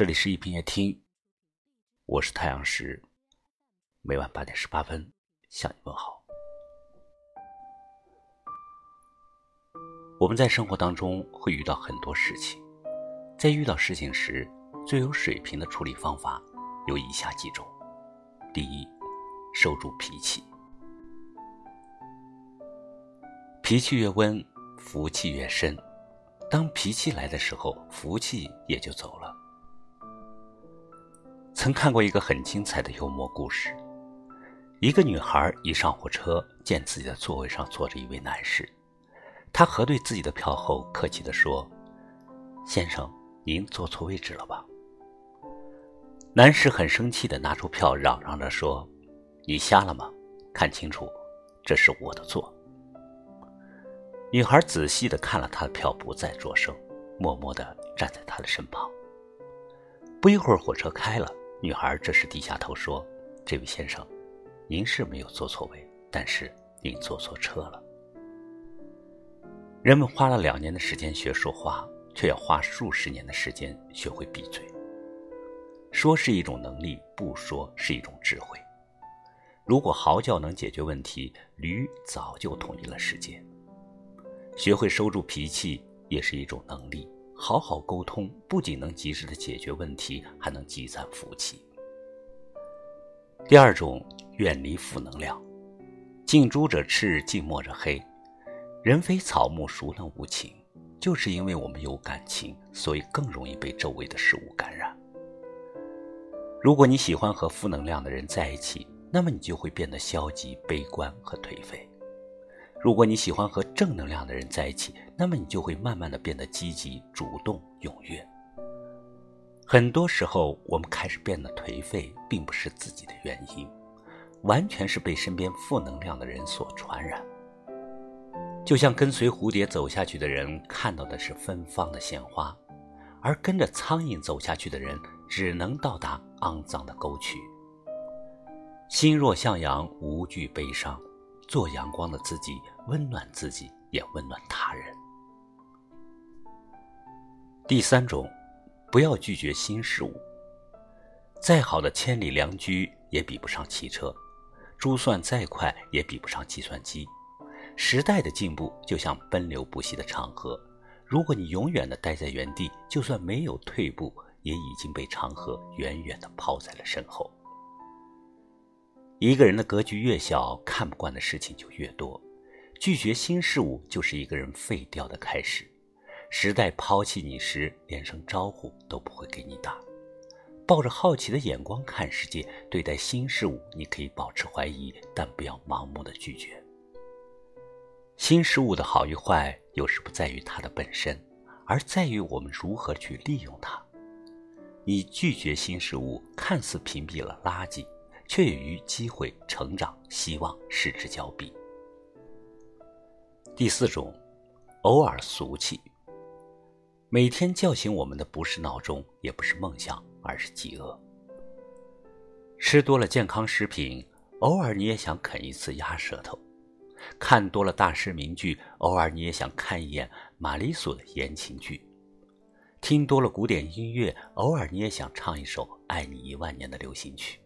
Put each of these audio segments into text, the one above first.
这里是一品夜听，我是太阳石，每晚八点十八分向你问好。我们在生活当中会遇到很多事情，在遇到事情时，最有水平的处理方法有以下几种：第一，收住脾气。脾气越温，福气越深。当脾气来的时候，福气也就走了。曾看过一个很精彩的幽默故事：一个女孩一上火车，见自己的座位上坐着一位男士，她核对自己的票后，客气地说：“先生，您坐错位置了吧？”男士很生气地拿出票，嚷嚷着说：“你瞎了吗？看清楚，这是我的座。”女孩仔细的看了他的票，不再作声，默默的站在他的身旁。不一会儿，火车开了，女孩这时低下头说：“这位先生，您是没有坐错位，但是您坐错车了。”人们花了两年的时间学说话，却要花数十年的时间学会闭嘴。说是一种能力，不说是一种智慧。如果嚎叫能解决问题，驴早就统一了世界。学会收住脾气也是一种能力。好好沟通，不仅能及时的解决问题，还能积攒福气。第二种，远离负能量。近朱者赤，近墨者黑。人非草木，孰能无情？就是因为我们有感情，所以更容易被周围的事物感染。如果你喜欢和负能量的人在一起，那么你就会变得消极、悲观和颓废。如果你喜欢和正能量的人在一起，那么你就会慢慢的变得积极、主动、踊跃。很多时候，我们开始变得颓废，并不是自己的原因，完全是被身边负能量的人所传染。就像跟随蝴蝶走下去的人看到的是芬芳的鲜花，而跟着苍蝇走下去的人只能到达肮脏的沟渠。心若向阳，无惧悲伤。做阳光的自己，温暖自己，也温暖他人。第三种，不要拒绝新事物。再好的千里良驹也比不上汽车，珠算再快也比不上计算机。时代的进步就像奔流不息的长河，如果你永远的待在原地，就算没有退步，也已经被长河远远的抛在了身后。一个人的格局越小，看不惯的事情就越多。拒绝新事物就是一个人废掉的开始。时代抛弃你时，连声招呼都不会给你打。抱着好奇的眼光看世界，对待新事物，你可以保持怀疑，但不要盲目的拒绝。新事物的好与坏，有时不在于它的本身，而在于我们如何去利用它。你拒绝新事物，看似屏蔽了垃圾。却与机会、成长、希望失之交臂。第四种，偶尔俗气。每天叫醒我们的不是闹钟，也不是梦想，而是饥饿。吃多了健康食品，偶尔你也想啃一次鸭舌头；看多了大师名句，偶尔你也想看一眼玛丽苏的言情剧；听多了古典音乐，偶尔你也想唱一首爱你一万年的流行曲。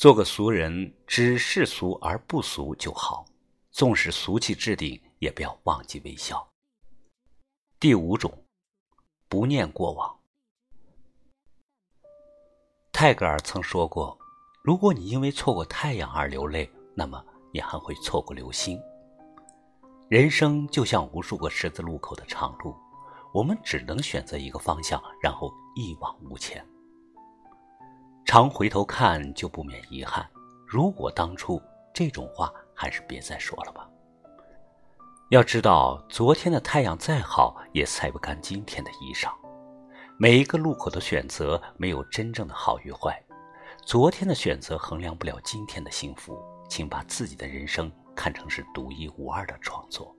做个俗人，只是俗而不俗就好。纵使俗气置顶，也不要忘记微笑。第五种，不念过往。泰戈尔曾说过：“如果你因为错过太阳而流泪，那么你还会错过流星。”人生就像无数个十字路口的长路，我们只能选择一个方向，然后一往无前。常回头看，就不免遗憾。如果当初这种话，还是别再说了吧。要知道，昨天的太阳再好，也晒不干今天的衣裳。每一个路口的选择，没有真正的好与坏。昨天的选择衡量不了今天的幸福，请把自己的人生看成是独一无二的创作。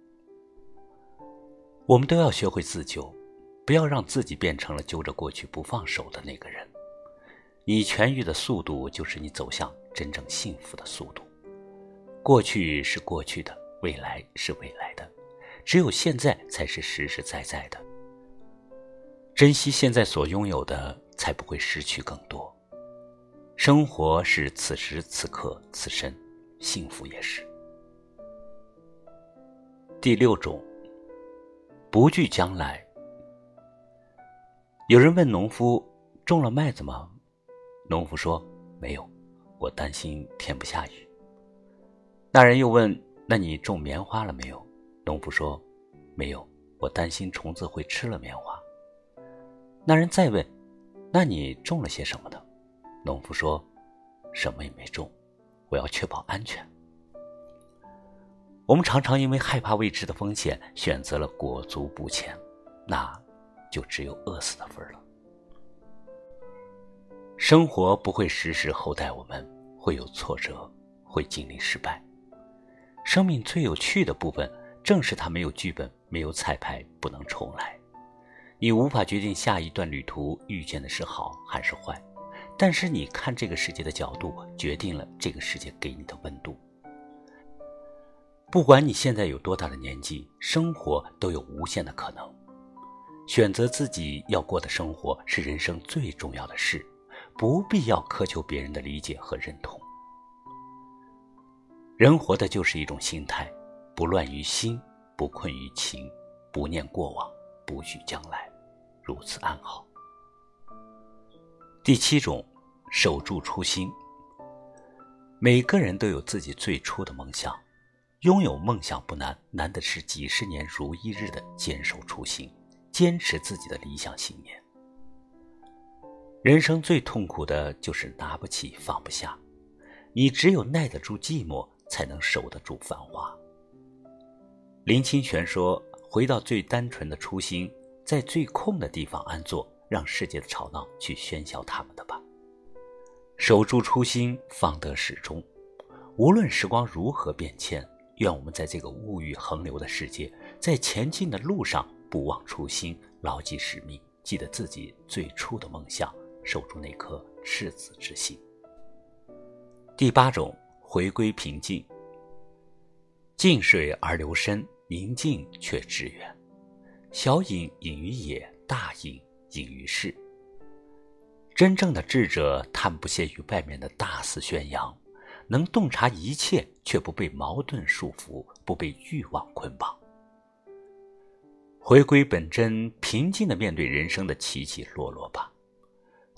我们都要学会自救，不要让自己变成了揪着过去不放手的那个人。你痊愈的速度，就是你走向真正幸福的速度。过去是过去的，未来是未来的，只有现在才是实实在在的。珍惜现在所拥有的，才不会失去更多。生活是此时此刻此生，幸福也是。第六种，不惧将来。有人问农夫：“种了麦子吗？”农夫说：“没有，我担心天不下雨。”那人又问：“那你种棉花了没有？”农夫说：“没有，我担心虫子会吃了棉花。”那人再问：“那你种了些什么呢？”农夫说：“什么也没种，我要确保安全。”我们常常因为害怕未知的风险，选择了裹足不前，那就只有饿死的份儿了。生活不会时时厚待我们，会有挫折，会经历失败。生命最有趣的部分，正是它没有剧本，没有彩排，不能重来。你无法决定下一段旅途遇见的是好还是坏，但是你看这个世界的角度，决定了这个世界给你的温度。不管你现在有多大的年纪，生活都有无限的可能。选择自己要过的生活是人生最重要的事，不必要苛求别人的理解和认同。人活的就是一种心态，不乱于心，不困于情，不念过往，不惧将来，如此安好。第七种，守住初心。每个人都有自己最初的梦想，拥有梦想不难，难的是几十年如一日的坚守初心，坚持自己的理想信念。人生最痛苦的就是拿不起放不下，你只有耐得住寂寞。才能守得住繁华。林清玄说：“回到最单纯的初心，在最空的地方安坐，让世界的吵闹去喧嚣他们的吧。守住初心，方得始终。无论时光如何变迁，愿我们在这个物欲横流的世界，在前进的路上不忘初心，牢记使命，记得自己最初的梦想，守住那颗赤子之心。”第八种。回归平静，静水而流深，宁静却致远。小隐隐于野，大隐隐于市。真正的智者，他不屑于外面的大肆宣扬，能洞察一切，却不被矛盾束缚，不被欲望捆绑。回归本真，平静的面对人生的起起落落吧，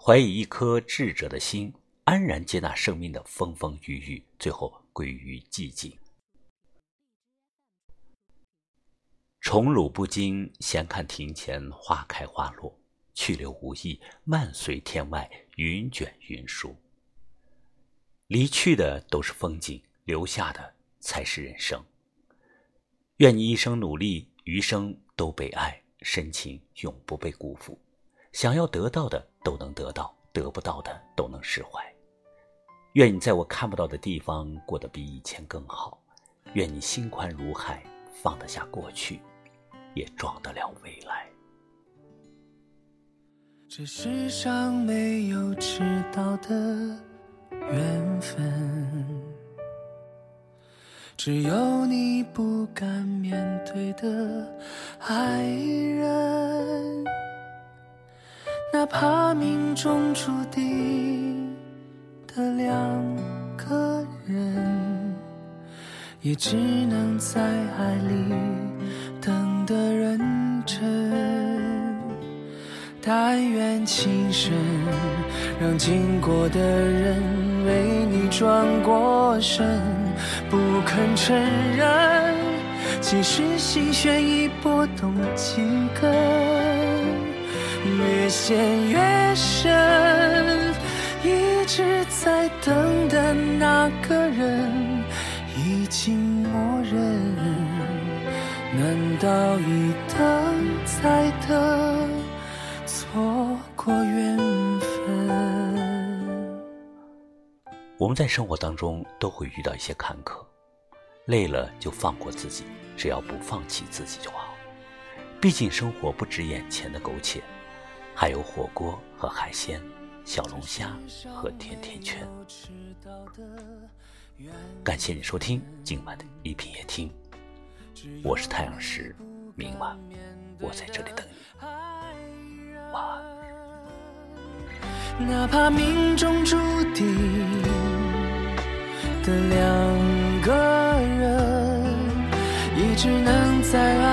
怀以一颗智者的心。安然接纳生命的风风雨雨，最后归于寂静。宠辱不惊，闲看庭前花开花落；去留无意，漫随天外云卷云舒。离去的都是风景，留下的才是人生。愿你一生努力，余生都被爱，深情永不被辜负。想要得到的都能得到，得不到的都能释怀。愿你在我看不到的地方过得比以前更好，愿你心宽如海，放得下过去，也装得了未来。这世上没有迟到的缘分，只有你不敢面对的爱人，哪怕命中注定。的两个人，也只能在爱里等得认真。但愿情深，让经过的人为你转过身，不肯承认。其实心弦已拨动几根，越陷越深。一直在等的那个人已经默认，难道一等再等，错过缘分？我们在生活当中都会遇到一些坎坷，累了就放过自己，只要不放弃自己就好。毕竟生活不止眼前的苟且，还有火锅和海鲜。小龙虾和甜甜圈。感谢你收听今晚的一品夜听，我是太阳石，明晚我在这里等你。晚安哪怕命中注定的两个人，也只能在爱